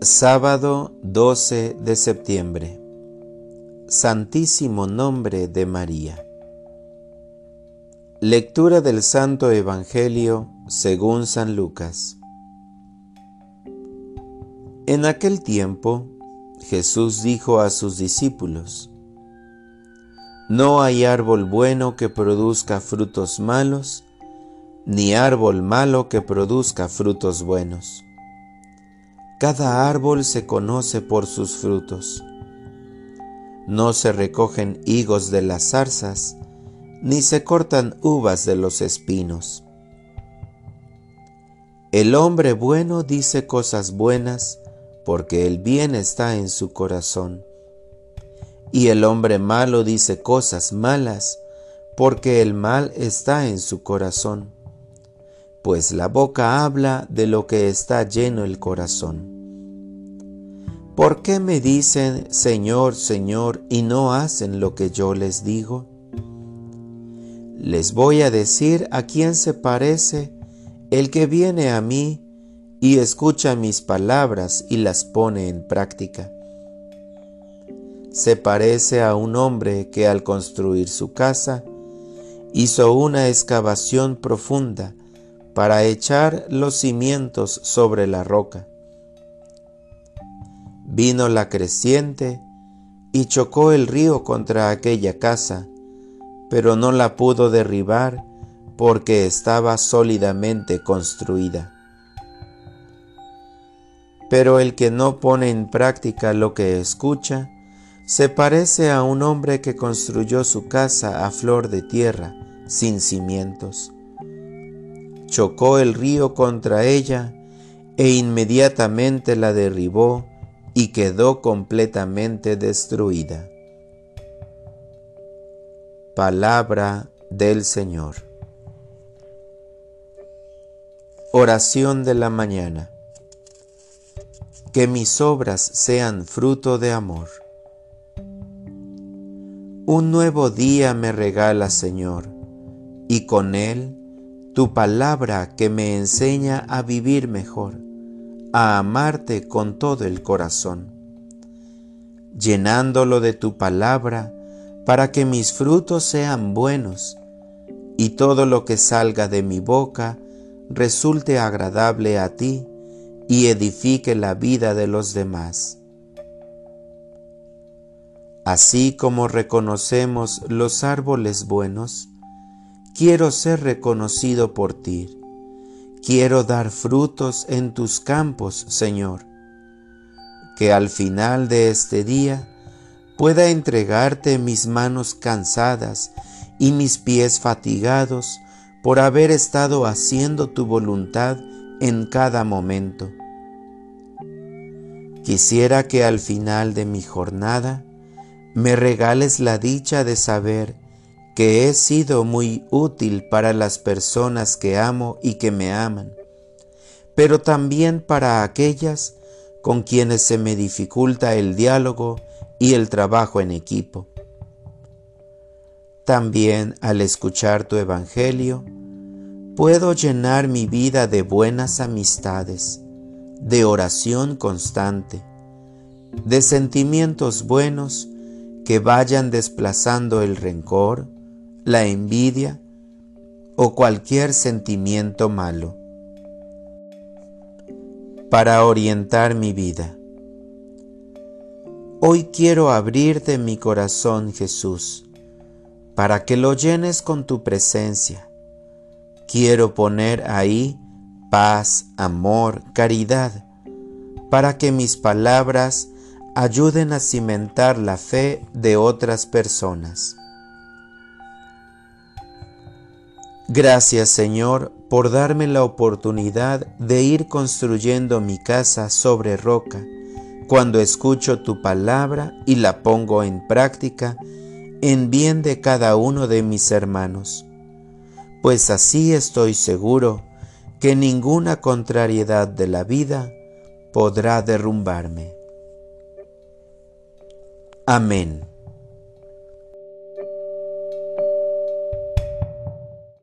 Sábado 12 de septiembre. Santísimo nombre de María. Lectura del Santo Evangelio según San Lucas. En aquel tiempo Jesús dijo a sus discípulos, No hay árbol bueno que produzca frutos malos, ni árbol malo que produzca frutos buenos cada árbol se conoce por sus frutos. No se recogen higos de las zarzas, ni se cortan uvas de los espinos. El hombre bueno dice cosas buenas, porque el bien está en su corazón. Y el hombre malo dice cosas malas, porque el mal está en su corazón pues la boca habla de lo que está lleno el corazón. ¿Por qué me dicen Señor, Señor y no hacen lo que yo les digo? Les voy a decir a quién se parece el que viene a mí y escucha mis palabras y las pone en práctica. Se parece a un hombre que al construir su casa hizo una excavación profunda para echar los cimientos sobre la roca. Vino la creciente y chocó el río contra aquella casa, pero no la pudo derribar porque estaba sólidamente construida. Pero el que no pone en práctica lo que escucha, se parece a un hombre que construyó su casa a flor de tierra, sin cimientos chocó el río contra ella e inmediatamente la derribó y quedó completamente destruida. Palabra del Señor. Oración de la mañana. Que mis obras sean fruto de amor. Un nuevo día me regala, Señor, y con él tu palabra que me enseña a vivir mejor, a amarte con todo el corazón, llenándolo de tu palabra para que mis frutos sean buenos y todo lo que salga de mi boca resulte agradable a ti y edifique la vida de los demás. Así como reconocemos los árboles buenos, Quiero ser reconocido por ti. Quiero dar frutos en tus campos, Señor. Que al final de este día pueda entregarte mis manos cansadas y mis pies fatigados por haber estado haciendo tu voluntad en cada momento. Quisiera que al final de mi jornada me regales la dicha de saber que he sido muy útil para las personas que amo y que me aman, pero también para aquellas con quienes se me dificulta el diálogo y el trabajo en equipo. También al escuchar tu Evangelio, puedo llenar mi vida de buenas amistades, de oración constante, de sentimientos buenos que vayan desplazando el rencor, la envidia o cualquier sentimiento malo. Para orientar mi vida. Hoy quiero abrirte mi corazón, Jesús, para que lo llenes con tu presencia. Quiero poner ahí paz, amor, caridad, para que mis palabras ayuden a cimentar la fe de otras personas. Gracias Señor por darme la oportunidad de ir construyendo mi casa sobre roca cuando escucho tu palabra y la pongo en práctica en bien de cada uno de mis hermanos, pues así estoy seguro que ninguna contrariedad de la vida podrá derrumbarme. Amén.